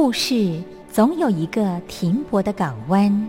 故事总有一个停泊的港湾。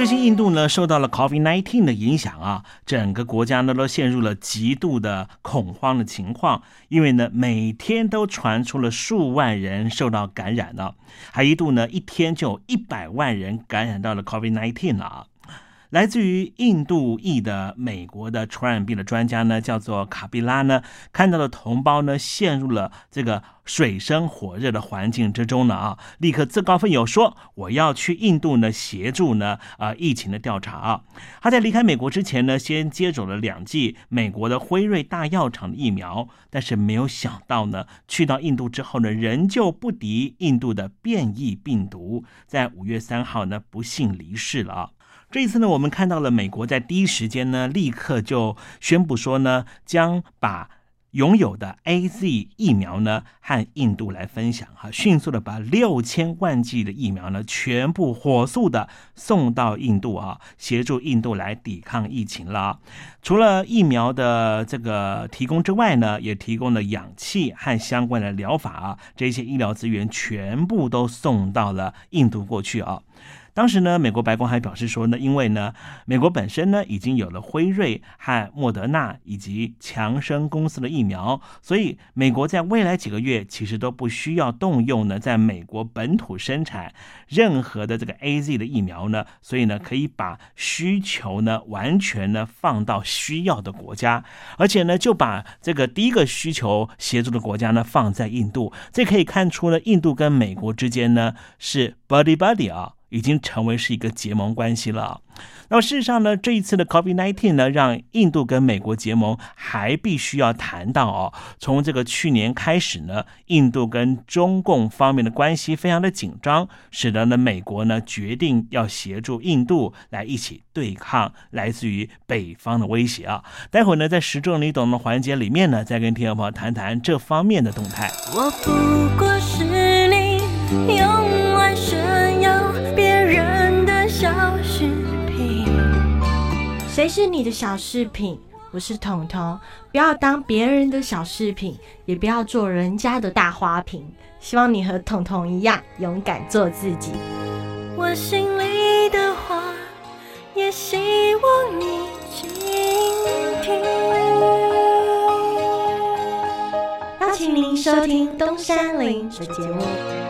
最近印度呢受到了 COVID-19 的影响啊，整个国家呢都陷入了极度的恐慌的情况，因为呢每天都传出了数万人受到感染了，还一度呢一天就一百万人感染到了 COVID-19 了啊。来自于印度裔的美国的传染病的专家呢，叫做卡比拉呢，看到了同胞呢陷入了这个水深火热的环境之中呢啊，立刻自告奋勇说我要去印度呢协助呢啊疫情的调查啊。他在离开美国之前呢，先接种了两剂美国的辉瑞大药厂的疫苗，但是没有想到呢，去到印度之后呢，仍旧不敌印度的变异病毒，在五月三号呢不幸离世了啊。这一次呢，我们看到了美国在第一时间呢，立刻就宣布说呢，将把拥有的 A Z 疫苗呢和印度来分享哈，迅速的把六千万剂的疫苗呢全部火速的送到印度啊，协助印度来抵抗疫情了。除了疫苗的这个提供之外呢，也提供了氧气和相关的疗法啊，这些医疗资源全部都送到了印度过去啊。当时呢，美国白宫还表示说呢，因为呢，美国本身呢已经有了辉瑞和莫德纳以及强生公司的疫苗，所以美国在未来几个月其实都不需要动用呢，在美国本土生产任何的这个 A Z 的疫苗呢，所以呢，可以把需求呢完全呢放到需要的国家，而且呢，就把这个第一个需求协助的国家呢放在印度，这可以看出呢，印度跟美国之间呢是 buddy buddy 啊。已经成为是一个结盟关系了。那么事实上呢，这一次的 COVID-19 呢，让印度跟美国结盟还必须要谈到哦。从这个去年开始呢，印度跟中共方面的关系非常的紧张，使得呢美国呢决定要协助印度来一起对抗来自于北方的威胁啊。待会呢，在时政你懂的环节里面呢，再跟听众朋友谈谈这方面的动态。我不过是你用谁是你的小饰品？我是彤彤，不要当别人的小饰品，也不要做人家的大花瓶。希望你和彤彤一样，勇敢做自己。我心里的话，也希望你倾听。邀请您收听东山林的节目。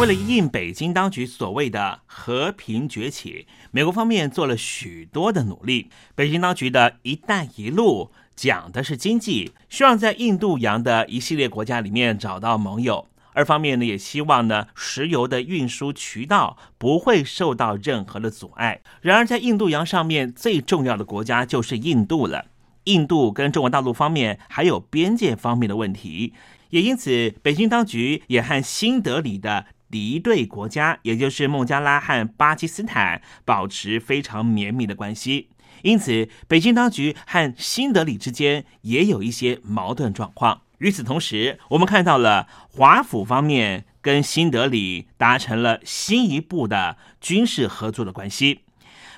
为了应北京当局所谓的和平崛起，美国方面做了许多的努力。北京当局的一带一路讲的是经济，希望在印度洋的一系列国家里面找到盟友；二方面呢，也希望呢石油的运输渠道不会受到任何的阻碍。然而，在印度洋上面最重要的国家就是印度了。印度跟中国大陆方面还有边界方面的问题，也因此，北京当局也和新德里的。敌对国家，也就是孟加拉和巴基斯坦，保持非常绵密的关系。因此，北京当局和新德里之间也有一些矛盾状况。与此同时，我们看到了华府方面跟新德里达成了新一步的军事合作的关系。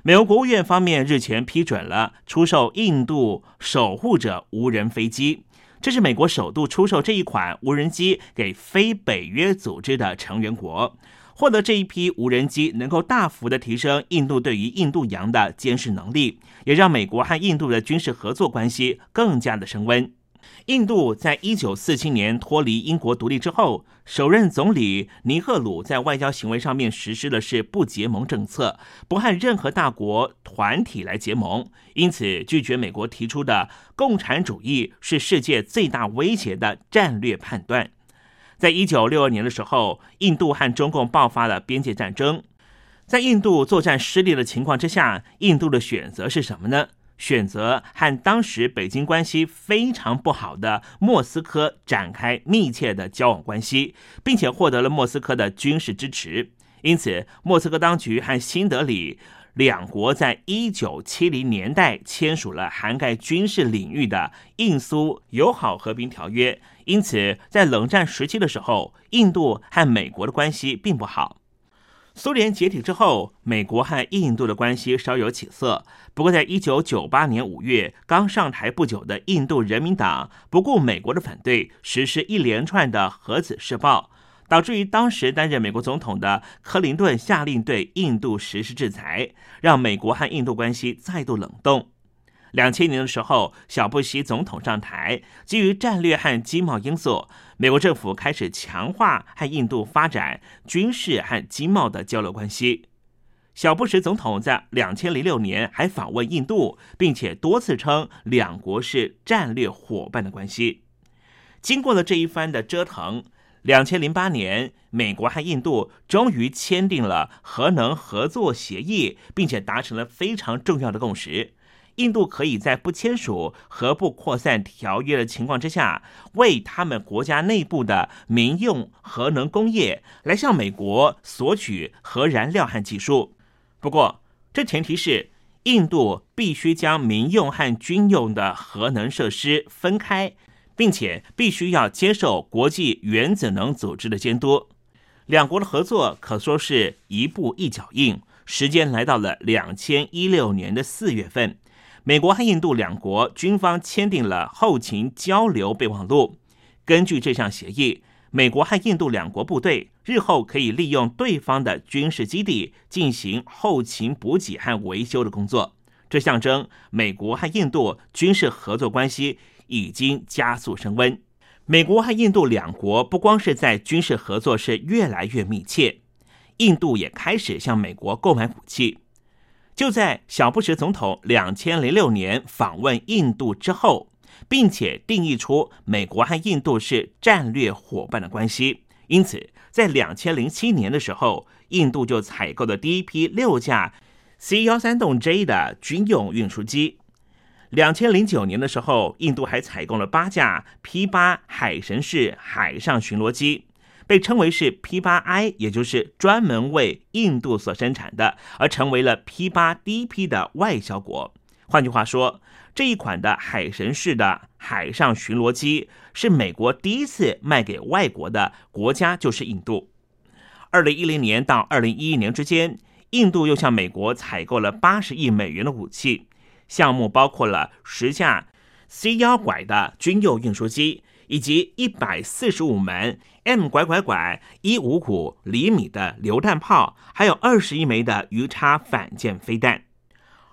美国国务院方面日前批准了出售印度守护者无人飞机。这是美国首度出售这一款无人机给非北约组织的成员国，获得这一批无人机能够大幅的提升印度对于印度洋的监视能力，也让美国和印度的军事合作关系更加的升温。印度在一九四七年脱离英国独立之后，首任总理尼赫鲁在外交行为上面实施的是不结盟政策，不和任何大国团体来结盟，因此拒绝美国提出的共产主义是世界最大威胁的战略判断。在一九六二年的时候，印度和中共爆发了边界战争，在印度作战失利的情况之下，印度的选择是什么呢？选择和当时北京关系非常不好的莫斯科展开密切的交往关系，并且获得了莫斯科的军事支持。因此，莫斯科当局和新德里两国在一九七零年代签署了涵盖军事领域的印苏友好和平条约。因此，在冷战时期的时候，印度和美国的关系并不好。苏联解体之后，美国和印度的关系稍有起色。不过，在一九九八年五月刚上台不久的印度人民党，不顾美国的反对，实施一连串的核子试爆，导致于当时担任美国总统的克林顿下令对印度实施制裁，让美国和印度关系再度冷冻。两千年的时候，小布希总统上台，基于战略和经贸因素，美国政府开始强化和印度发展军事和经贸的交流关系。小布什总统在两千零六年还访问印度，并且多次称两国是战略伙伴的关系。经过了这一番的折腾，两千零八年，美国和印度终于签订了核能合作协议，并且达成了非常重要的共识。印度可以在不签署核不扩散条约的情况之下，为他们国家内部的民用核能工业来向美国索取核燃料和技术。不过，这前提是印度必须将民用和军用的核能设施分开，并且必须要接受国际原子能组织的监督。两国的合作可说是一步一脚印。时间来到了两千一六年的四月份。美国和印度两国军方签订了后勤交流备忘录。根据这项协议，美国和印度两国部队日后可以利用对方的军事基地进行后勤补给和维修的工作。这象征美国和印度军事合作关系已经加速升温。美国和印度两国不光是在军事合作是越来越密切。印度也开始向美国购买武器。就在小布什总统两千零六年访问印度之后，并且定义出美国和印度是战略伙伴的关系，因此在两千零七年的时候，印度就采购了第一批六架 C 幺三栋 J 的军用运输机。两千零九年的时候，印度还采购了八架 P 八海神式海上巡逻机，被称为是 P 八 I，也就是专门为印度所生产的，而成为了 P 八第一批的外销国。换句话说，这一款的海神式的海上巡逻机是美国第一次卖给外国的国家，就是印度。二零一零年到二零一一年之间，印度又向美国采购了八十亿美元的武器。项目包括了十架 C 幺拐的军用运输机，以及一百四十五门 M 拐拐拐一五五厘米的榴弹炮，还有二十一枚的鱼叉反舰飞弹。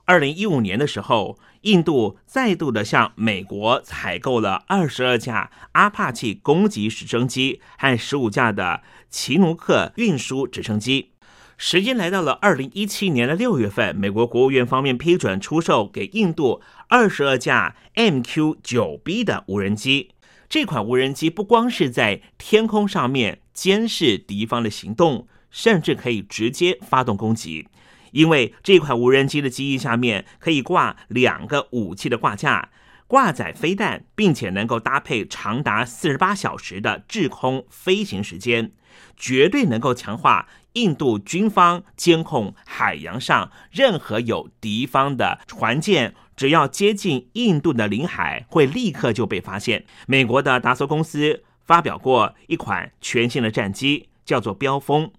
二零一五年的时候，印度再度的向美国采购了二十二架阿帕奇攻击直升机和十五架的奇努克运输直升机。时间来到了二零一七年的六月份，美国国务院方面批准出售给印度二十二架 MQ 九 B 的无人机。这款无人机不光是在天空上面监视敌方的行动，甚至可以直接发动攻击。因为这款无人机的机翼下面可以挂两个武器的挂架，挂载飞弹，并且能够搭配长达四十八小时的制空飞行时间，绝对能够强化。印度军方监控海洋上任何有敌方的船舰，只要接近印度的领海，会立刻就被发现。美国的达索公司发表过一款全新的战机，叫做标风，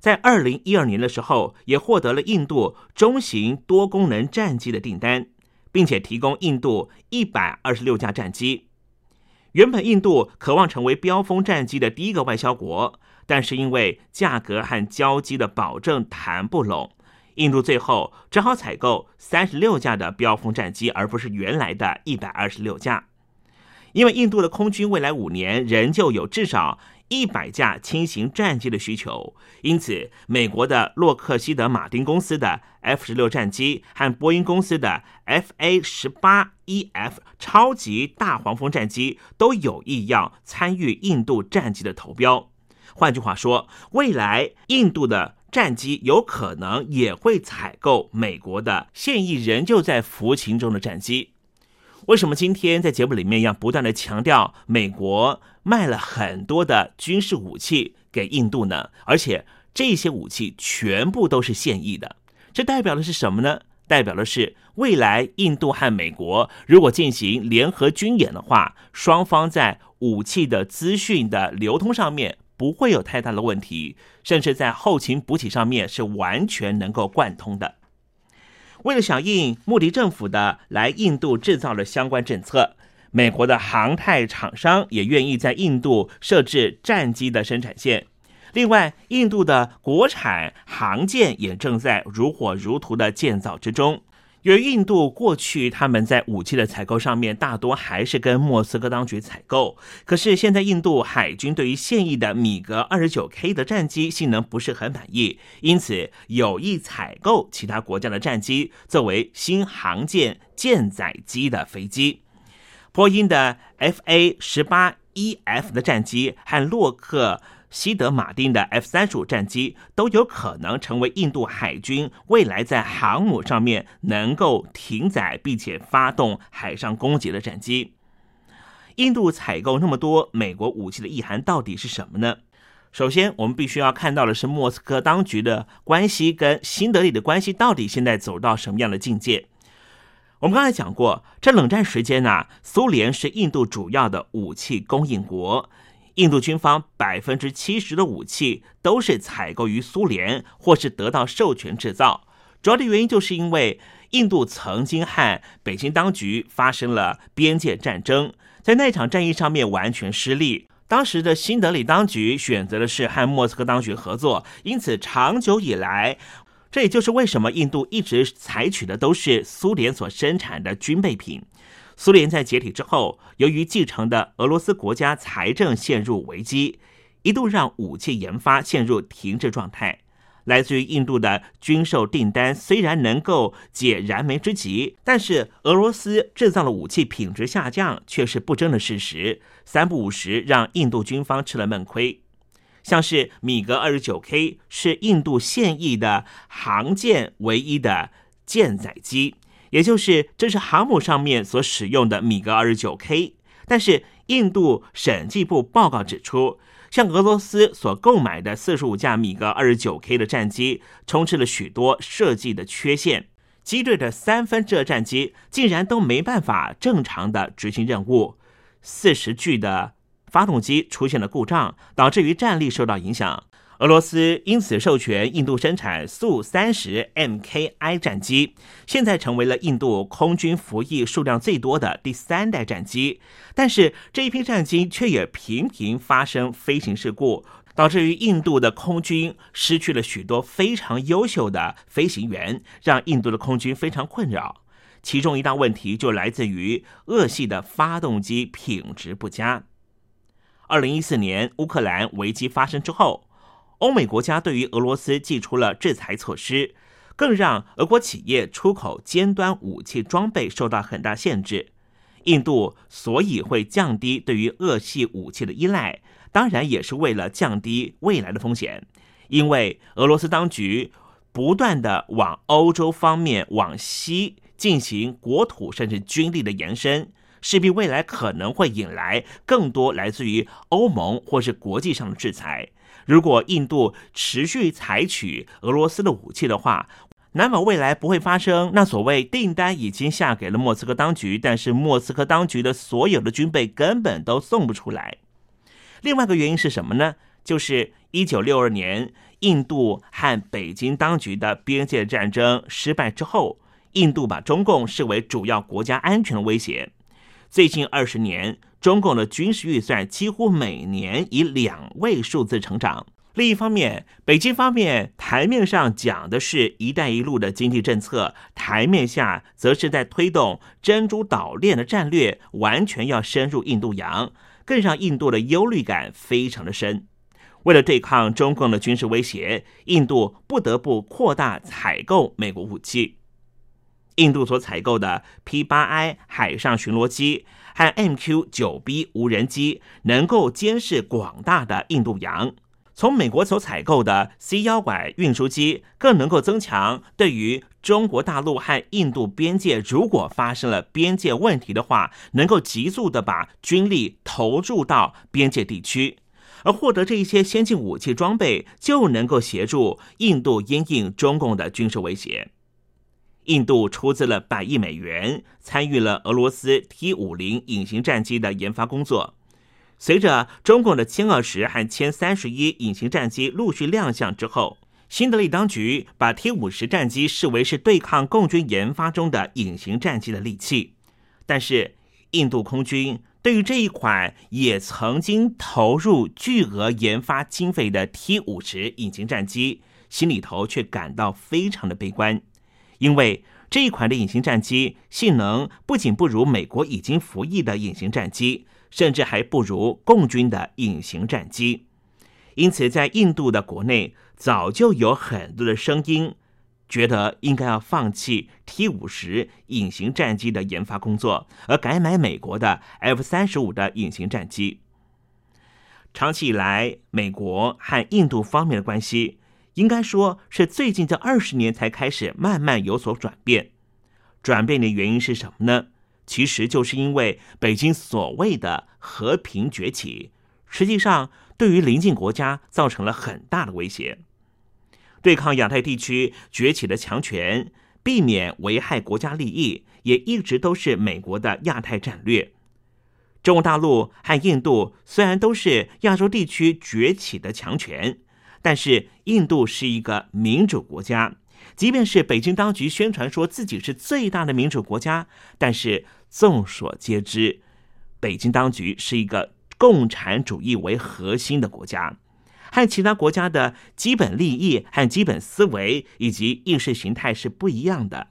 在二零一二年的时候，也获得了印度中型多功能战机的订单，并且提供印度一百二十六架战机。原本印度渴望成为标风战机的第一个外销国。但是因为价格和交机的保证谈不拢，印度最后只好采购三十六架的标风战机，而不是原来的一百二十六架。因为印度的空军未来五年仍旧有至少一百架轻型战机的需求，因此美国的洛克希德马丁公司的 F 十六战机和波音公司的 FA 十八 EF 超级大黄蜂战机都有意要参与印度战机的投标。换句话说，未来印度的战机有可能也会采购美国的现役仍旧在服勤中的战机。为什么今天在节目里面要不断的强调美国卖了很多的军事武器给印度呢？而且这些武器全部都是现役的，这代表的是什么呢？代表的是未来印度和美国如果进行联合军演的话，双方在武器的资讯的流通上面。不会有太大的问题，甚至在后勤补给上面是完全能够贯通的。为了响应穆迪政府的来印度制造的相关政策，美国的航太厂商也愿意在印度设置战机的生产线。另外，印度的国产航舰也正在如火如荼的建造之中。由于印度过去他们在武器的采购上面大多还是跟莫斯科当局采购，可是现在印度海军对于现役的米格二十九 K 的战机性能不是很满意，因此有意采购其他国家的战机作为新航舰舰载机的飞机。波音的 FA 十八 EF 的战机和洛克。西德马丁的 F 三十五战机都有可能成为印度海军未来在航母上面能够停载并且发动海上攻击的战机。印度采购那么多美国武器的意涵到底是什么呢？首先，我们必须要看到的是莫斯科当局的关系跟新德里的关系到底现在走到什么样的境界？我们刚才讲过，这冷战时间呢，苏联是印度主要的武器供应国。印度军方百分之七十的武器都是采购于苏联，或是得到授权制造。主要的原因就是因为印度曾经和北京当局发生了边界战争，在那场战役上面完全失利。当时的新德里当局选择的是和莫斯科当局合作，因此长久以来，这也就是为什么印度一直采取的都是苏联所生产的军备品。苏联在解体之后，由于继承的俄罗斯国家财政陷入危机，一度让武器研发陷入停滞状态。来自于印度的军售订单虽然能够解燃眉之急，但是俄罗斯制造的武器品质下降却是不争的事实。三不五时，让印度军方吃了闷亏。像是米格二十九 K 是印度现役的航舰唯一的舰载机，也就是这是航母上面所使用的米格二十九 K。但是印度审计部报告指出。向俄罗斯所购买的四十五架米格二十九 K 的战机，充斥了许多设计的缺陷，机队的三分之二战机竟然都没办法正常的执行任务，四十具的发动机出现了故障，导致于战力受到影响。俄罗斯因此授权印度生产苏三十 Mki 战机，现在成为了印度空军服役数量最多的第三代战机。但是这一批战机却也频频发生飞行事故，导致于印度的空军失去了许多非常优秀的飞行员，让印度的空军非常困扰。其中一大问题就来自于俄系的发动机品质不佳。二零一四年乌克兰危机发生之后。欧美国家对于俄罗斯寄出了制裁措施，更让俄国企业出口尖端武器装备受到很大限制。印度所以会降低对于恶系武器的依赖，当然也是为了降低未来的风险。因为俄罗斯当局不断的往欧洲方面往西进行国土甚至军力的延伸，势必未来可能会引来更多来自于欧盟或是国际上的制裁。如果印度持续采取俄罗斯的武器的话，难保未来不会发生那所谓订单已经下给了莫斯科当局，但是莫斯科当局的所有的军备根本都送不出来。另外一个原因是什么呢？就是一九六二年印度和北京当局的边界战争失败之后，印度把中共视为主要国家安全威胁。最近二十年。中共的军事预算几乎每年以两位数字成长。另一方面，北京方面台面上讲的是一带一路的经济政策，台面下则是在推动珍珠岛链的战略，完全要深入印度洋，更让印度的忧虑感非常的深。为了对抗中共的军事威胁，印度不得不扩大采购美国武器。印度所采购的 P 八 I 海上巡逻机。和 MQ 九 B 无人机能够监视广大的印度洋，从美国所采购的 C 幺拐运输机更能够增强对于中国大陆和印度边界，如果发生了边界问题的话，能够急速的把军力投入到边界地区，而获得这一些先进武器装备，就能够协助印度因应中共的军事威胁。印度出资了百亿美元，参与了俄罗斯 T 五零隐形战机的研发工作。随着中共的歼二十和歼三十一隐形战机陆续亮相之后，新德里当局把 T 五十战机视为是对抗共军研发中的隐形战机的利器。但是，印度空军对于这一款也曾经投入巨额研发经费的 T 五十隐形战机，心里头却感到非常的悲观。因为这一款的隐形战机性能不仅不如美国已经服役的隐形战机，甚至还不如共军的隐形战机。因此，在印度的国内早就有很多的声音，觉得应该要放弃 T 五十隐形战机的研发工作，而改买美国的 F 三十五的隐形战机。长期以来，美国和印度方面的关系。应该说是最近这二十年才开始慢慢有所转变。转变的原因是什么呢？其实就是因为北京所谓的和平崛起，实际上对于邻近国家造成了很大的威胁。对抗亚太地区崛起的强权，避免危害国家利益，也一直都是美国的亚太战略。中国大陆和印度虽然都是亚洲地区崛起的强权。但是印度是一个民主国家，即便是北京当局宣传说自己是最大的民主国家，但是众所皆知，北京当局是一个共产主义为核心的国家，和其他国家的基本利益和基本思维以及意识形态是不一样的。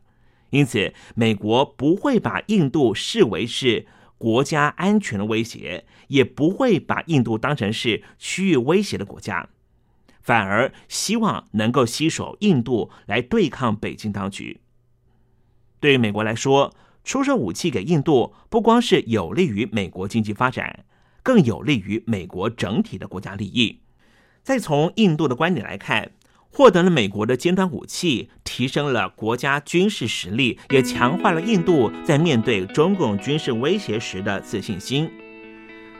因此，美国不会把印度视为是国家安全的威胁，也不会把印度当成是区域威胁的国家。反而希望能够携手印度来对抗北京当局。对于美国来说，出售武器给印度，不光是有利于美国经济发展，更有利于美国整体的国家利益。再从印度的观点来看，获得了美国的尖端武器，提升了国家军事实力，也强化了印度在面对中共军事威胁时的自信心。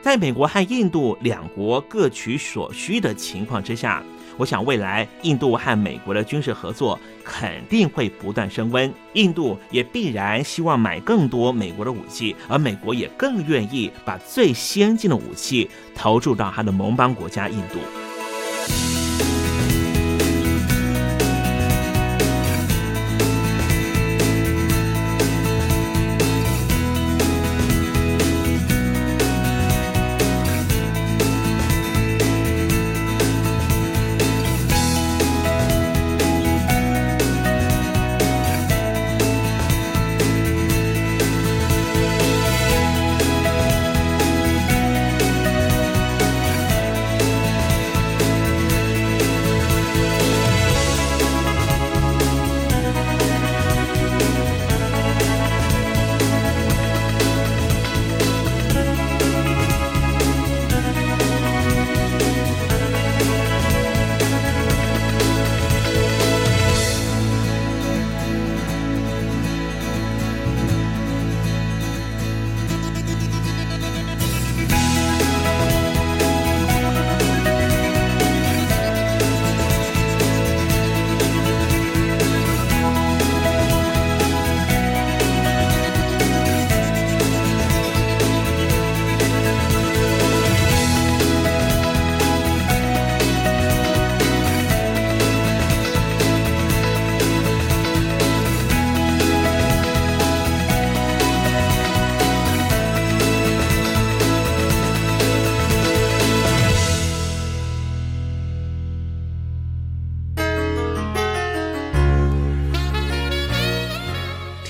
在美国和印度两国各取所需的情况之下，我想未来印度和美国的军事合作肯定会不断升温。印度也必然希望买更多美国的武器，而美国也更愿意把最先进的武器投注到他的盟邦国家印度。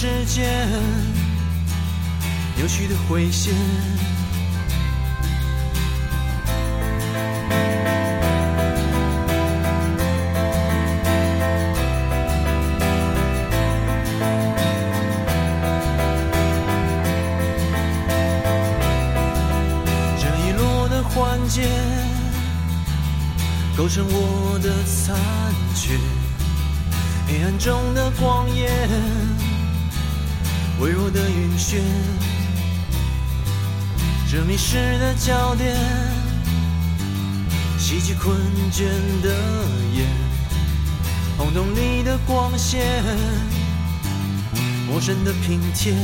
前的世界，扭曲的回线。构成我的残缺，黑暗中的光焰，微弱的晕眩，这迷失的焦点，袭击困倦的眼，轰动你的光线，陌生的拼贴。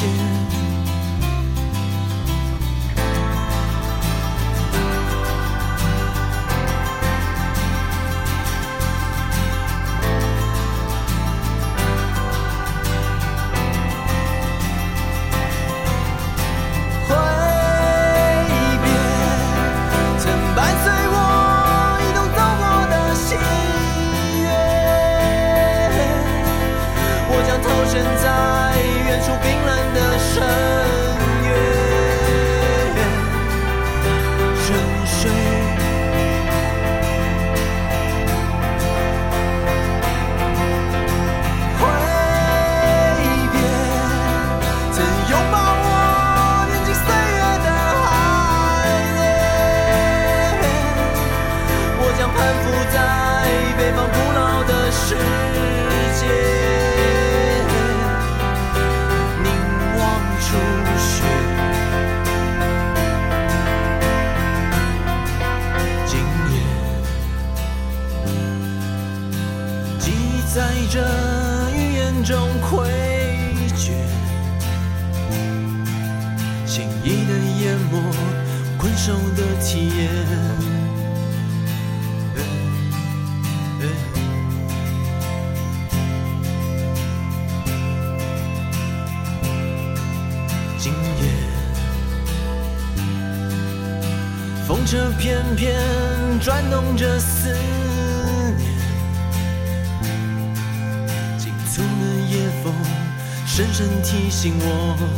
passion. 醒我。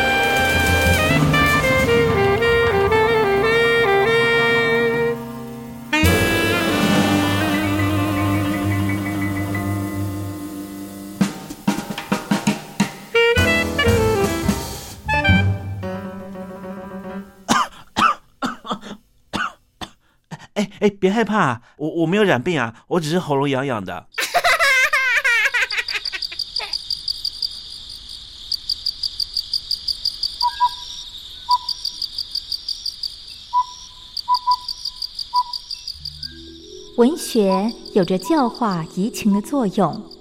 哎，别害怕，我我没有染病啊，我只是喉咙痒痒的。文学有着教化移情的作用。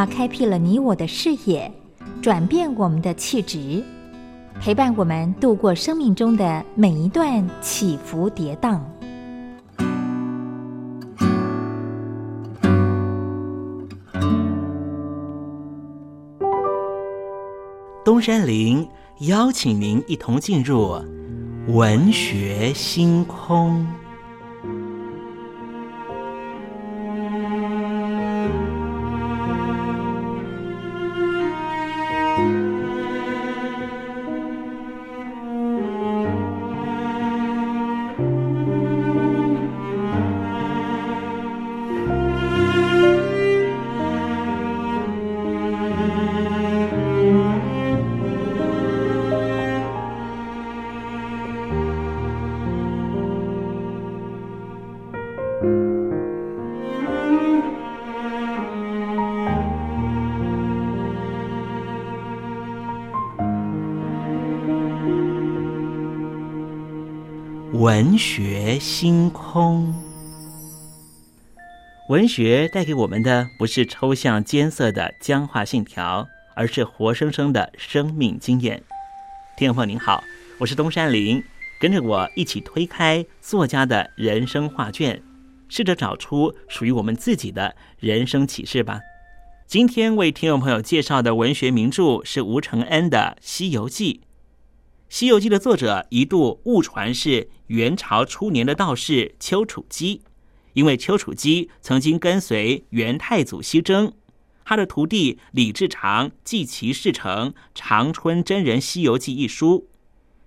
它开辟了你我的视野，转变我们的气质，陪伴我们度过生命中的每一段起伏跌宕。东山林邀请您一同进入文学星空。文学星空，文学带给我们的不是抽象艰涩的僵化信条，而是活生生的生命经验。听众朋友您好，我是东山林，跟着我一起推开作家的人生画卷，试着找出属于我们自己的人生启示吧。今天为听众朋友介绍的文学名著是吴承恩的《西游记》。《西游记》的作者一度误传是元朝初年的道士丘处机，因为丘处机曾经跟随元太祖西征，他的徒弟李志长记其事成《长春真人西游记》一书。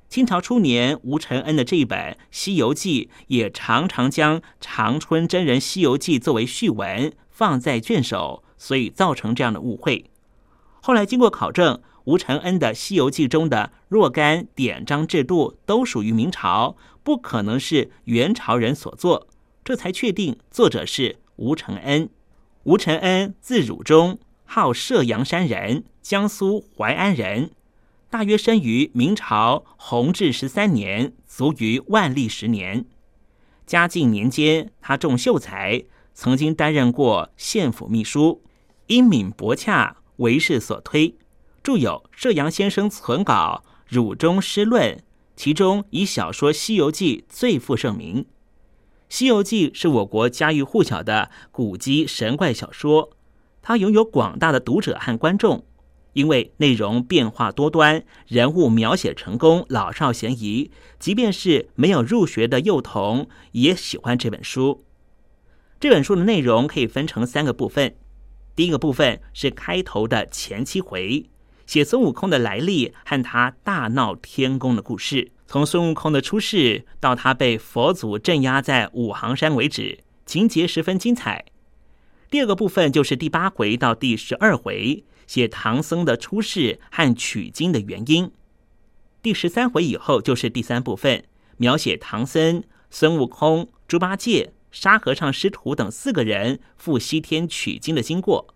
清朝初年，吴承恩的这一本《西游记》也常常将《长春真人西游记》作为序文放在卷首，所以造成这样的误会。后来经过考证。吴承恩的《西游记》中的若干典章制度都属于明朝，不可能是元朝人所作，这才确定作者是吴承恩。吴承恩字汝忠，号射阳山人，江苏淮安人，大约生于明朝弘治十三年，卒于万历十年。嘉靖年间，他重秀才，曾经担任过县府秘书，英敏博洽，为世所推。著有《射阳先生存稿》《汝中诗论》，其中以小说《西游记》最负盛名。《西游记》是我国家喻户晓的古籍神怪小说，它拥有广大的读者和观众，因为内容变化多端，人物描写成功，老少咸宜，即便是没有入学的幼童也喜欢这本书。这本书的内容可以分成三个部分，第一个部分是开头的前七回。写孙悟空的来历和他大闹天宫的故事，从孙悟空的出世到他被佛祖镇压在五行山为止，情节十分精彩。第二个部分就是第八回到第十二回，写唐僧的出世和取经的原因。第十三回以后就是第三部分，描写唐僧、孙悟空、猪八戒、沙和尚师徒等四个人赴西天取经的经过。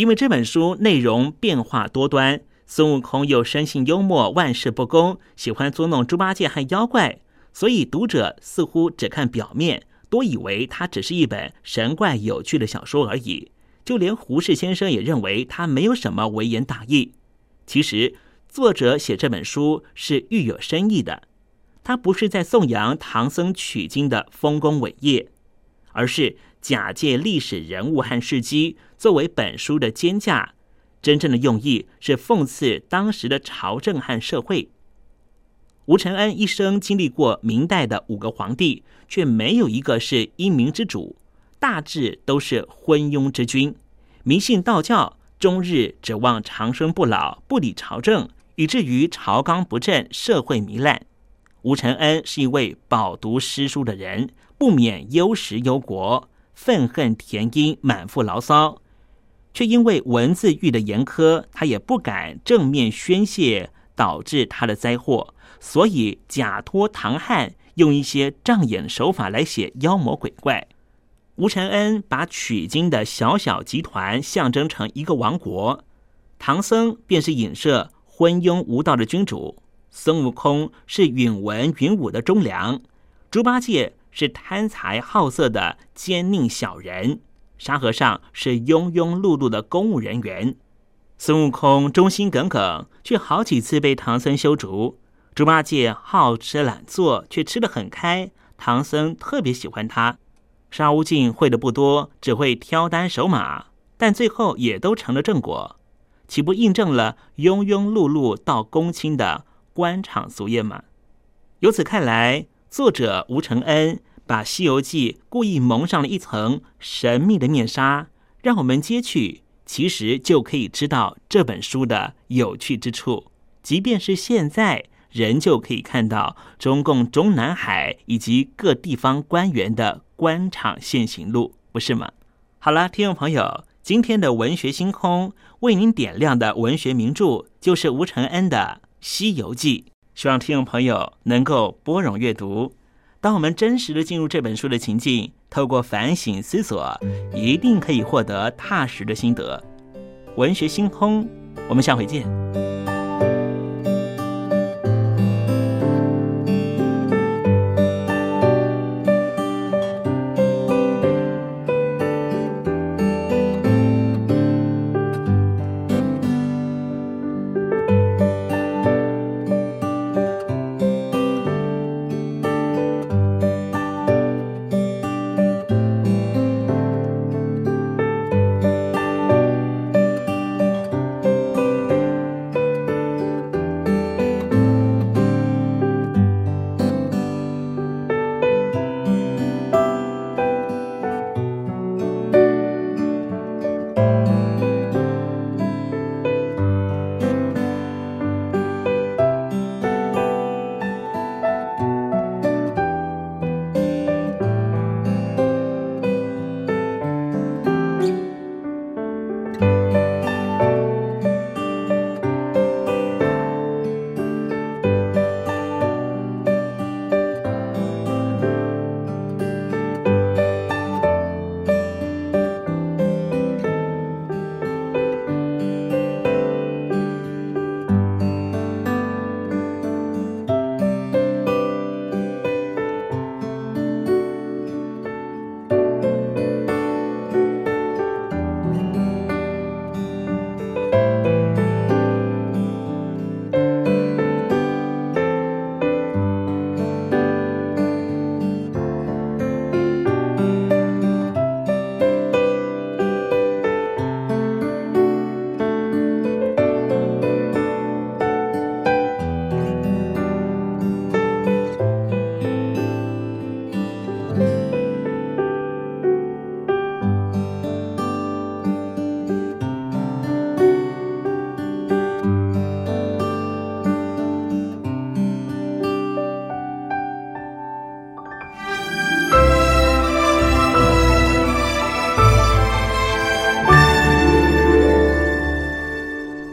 因为这本书内容变化多端，孙悟空又生性幽默、万事不恭，喜欢捉弄猪八戒和妖怪，所以读者似乎只看表面，多以为它只是一本神怪有趣的小说而已。就连胡适先生也认为它没有什么微言大义。其实，作者写这本书是寓有深意的，他不是在颂扬唐僧取经的丰功伟业，而是假借历史人物和事迹作为本书的肩架。真正的用意是讽刺当时的朝政和社会。吴承恩一生经历过明代的五个皇帝，却没有一个是英明之主，大致都是昏庸之君，迷信道教，终日指望长生不老，不理朝政，以至于朝纲不正，社会糜烂。吴承恩是一位饱读诗书的人，不免忧时忧国，愤恨填膺，满腹牢骚。却因为文字狱的严苛，他也不敢正面宣泄，导致他的灾祸，所以假托唐汉，用一些障眼手法来写妖魔鬼怪。吴承恩把取经的小小集团象征成一个王国，唐僧便是影射昏庸无道的君主，孙悟空是允文允武的忠良，猪八戒是贪财好色的奸佞小人。沙和尚是庸庸碌碌的公务人员，孙悟空忠心耿耿，却好几次被唐僧修竹；猪八戒好吃懒做，却吃得很开，唐僧特别喜欢他。沙悟净会的不多，只会挑担守马，但最后也都成了正果，岂不印证了庸庸碌碌到公卿的官场俗业吗？由此看来，作者吴承恩。把《西游记》故意蒙上了一层神秘的面纱，让我们揭去，其实就可以知道这本书的有趣之处。即便是现在，仍旧可以看到中共中南海以及各地方官员的官场现行录，不是吗？好了，听众朋友，今天的文学星空为您点亮的文学名著就是吴承恩的《西游记》，希望听众朋友能够拨冗阅读。当我们真实的进入这本书的情境，透过反省思索，一定可以获得踏实的心得。文学星空，我们下回见。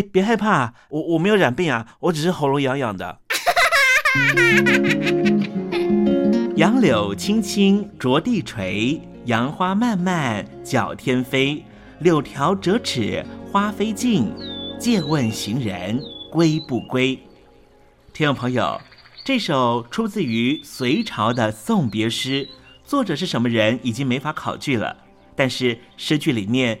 别害怕，我我没有染病啊，我只是喉咙痒痒的。杨柳青青着地垂，杨花漫漫搅天飞。柳条折尺花飞尽，借问行人归不归？听众朋友，这首出自于隋朝的送别诗，作者是什么人已经没法考据了。但是诗句里面